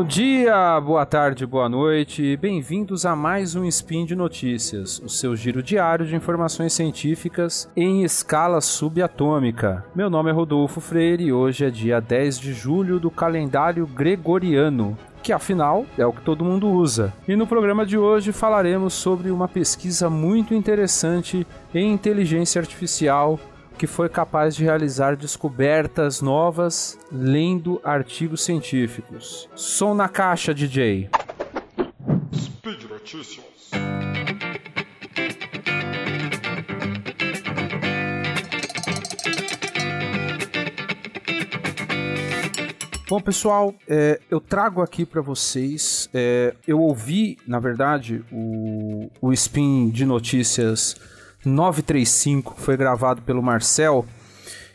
Bom dia, boa tarde, boa noite. Bem-vindos a mais um Spin de Notícias, o seu giro diário de informações científicas em escala subatômica. Meu nome é Rodolfo Freire e hoje é dia 10 de julho do calendário gregoriano que afinal é o que todo mundo usa. E no programa de hoje falaremos sobre uma pesquisa muito interessante em inteligência artificial que foi capaz de realizar descobertas novas lendo artigos científicos. Som na caixa, DJ. Speed Notícias. Bom, pessoal, é, eu trago aqui para vocês. É, eu ouvi, na verdade, o, o spin de notícias 935 foi gravado pelo Marcel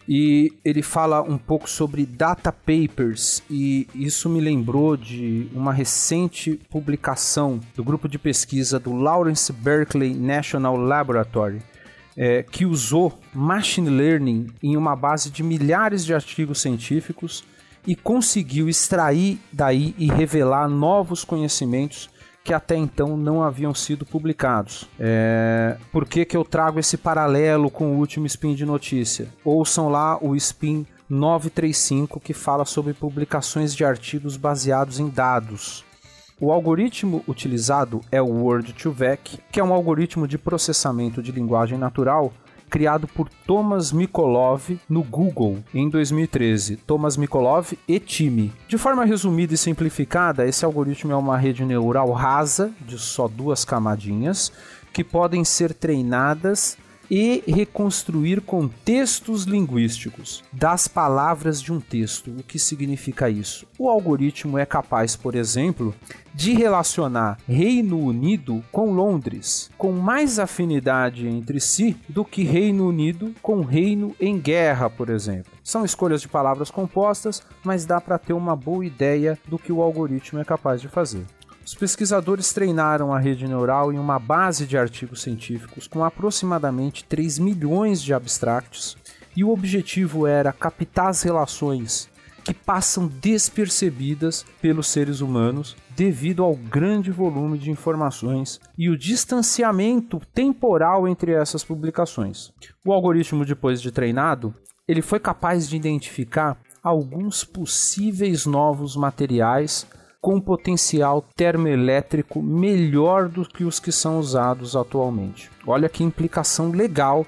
e ele fala um pouco sobre data papers e isso me lembrou de uma recente publicação do grupo de pesquisa do Lawrence Berkeley National Laboratory é, que usou machine learning em uma base de milhares de artigos científicos e conseguiu extrair daí e revelar novos conhecimentos que até então não haviam sido publicados. É... Por que, que eu trago esse paralelo com o último spin de notícia? Ouçam lá o spin 935 que fala sobre publicações de artigos baseados em dados. O algoritmo utilizado é o Word2Vec, que é um algoritmo de processamento de linguagem natural criado por Thomas Mikolov no Google em 2013. Thomas Mikolov e time. De forma resumida e simplificada, esse algoritmo é uma rede neural rasa de só duas camadinhas que podem ser treinadas e reconstruir contextos linguísticos das palavras de um texto. O que significa isso? O algoritmo é capaz, por exemplo, de relacionar Reino Unido com Londres, com mais afinidade entre si do que Reino Unido com Reino em Guerra, por exemplo. São escolhas de palavras compostas, mas dá para ter uma boa ideia do que o algoritmo é capaz de fazer. Os pesquisadores treinaram a rede neural em uma base de artigos científicos com aproximadamente 3 milhões de abstractos, e o objetivo era captar as relações que passam despercebidas pelos seres humanos devido ao grande volume de informações e o distanciamento temporal entre essas publicações. O algoritmo, depois de treinado, ele foi capaz de identificar alguns possíveis novos materiais com potencial termoelétrico melhor do que os que são usados atualmente. Olha que implicação legal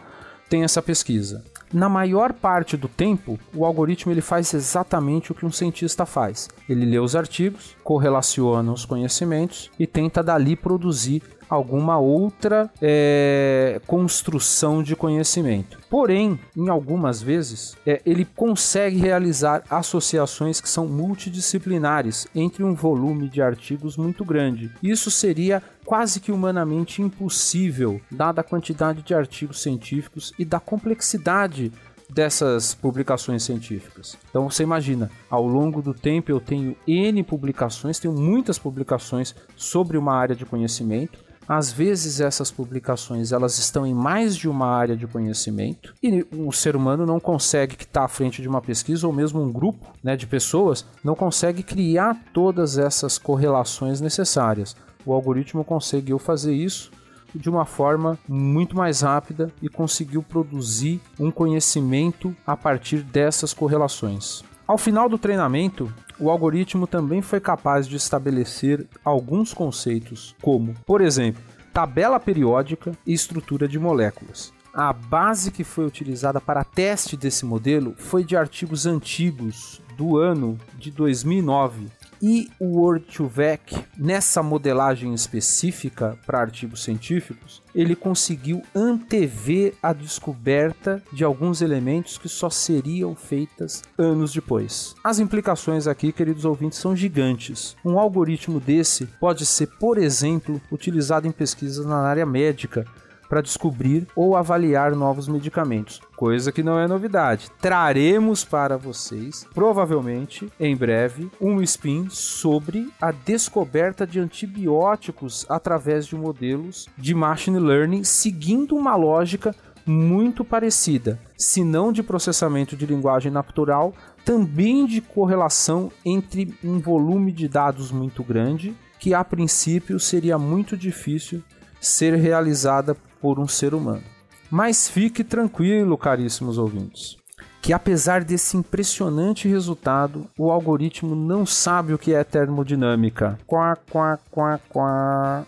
tem essa pesquisa. Na maior parte do tempo, o algoritmo ele faz exatamente o que um cientista faz. Ele lê os artigos, correlaciona os conhecimentos e tenta dali produzir alguma outra é, construção de conhecimento. Porém, em algumas vezes, é, ele consegue realizar associações que são multidisciplinares entre um volume de artigos muito grande. Isso seria quase que humanamente impossível, dada a quantidade de artigos científicos e da complexidade dessas publicações científicas. Então você imagina, ao longo do tempo eu tenho N publicações, tenho muitas publicações sobre uma área de conhecimento, às vezes essas publicações elas estão em mais de uma área de conhecimento e o ser humano não consegue que está à frente de uma pesquisa ou mesmo um grupo né, de pessoas não consegue criar todas essas correlações necessárias. O algoritmo conseguiu fazer isso de uma forma muito mais rápida e conseguiu produzir um conhecimento a partir dessas correlações. Ao final do treinamento, o algoritmo também foi capaz de estabelecer alguns conceitos, como, por exemplo, tabela periódica e estrutura de moléculas. A base que foi utilizada para teste desse modelo foi de artigos antigos do ano de 2009 e o Word2Vec, nessa modelagem específica para artigos científicos, ele conseguiu antever a descoberta de alguns elementos que só seriam feitas anos depois. As implicações aqui, queridos ouvintes, são gigantes. Um algoritmo desse pode ser, por exemplo, utilizado em pesquisas na área médica para descobrir ou avaliar novos medicamentos, coisa que não é novidade. Traremos para vocês, provavelmente em breve, um spin sobre a descoberta de antibióticos através de modelos de machine learning seguindo uma lógica muito parecida, se não de processamento de linguagem natural, também de correlação entre um volume de dados muito grande, que a princípio seria muito difícil ser realizada por um ser humano. Mas fique tranquilo, caríssimos ouvintes, que apesar desse impressionante resultado, o algoritmo não sabe o que é termodinâmica. Quá, quá, quá, quá.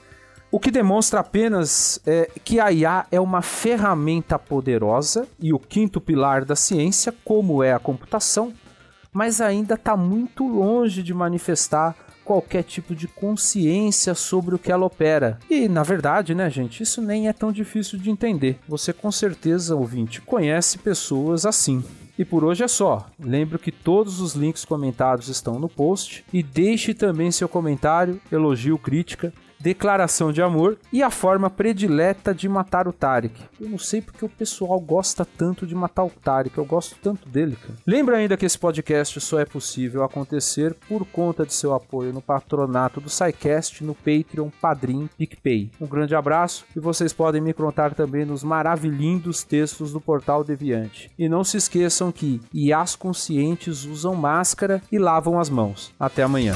O que demonstra apenas é que a IA é uma ferramenta poderosa e o quinto pilar da ciência, como é a computação, mas ainda está muito longe de manifestar qualquer tipo de consciência sobre o que ela opera. E, na verdade, né, gente, isso nem é tão difícil de entender. Você com certeza, ouvinte, conhece pessoas assim. E por hoje é só. Lembro que todos os links comentados estão no post e deixe também seu comentário, elogio, crítica declaração de amor e a forma predileta de matar o Tarek. Eu não sei porque o pessoal gosta tanto de matar o Tarek, eu gosto tanto dele, cara. Lembra ainda que esse podcast só é possível acontecer por conta de seu apoio no patronato do SciCast, no Patreon, Padrim, PicPay. Um grande abraço e vocês podem me contar também nos maravilhindos textos do Portal Deviante. E não se esqueçam que IAs conscientes usam máscara e lavam as mãos. Até amanhã.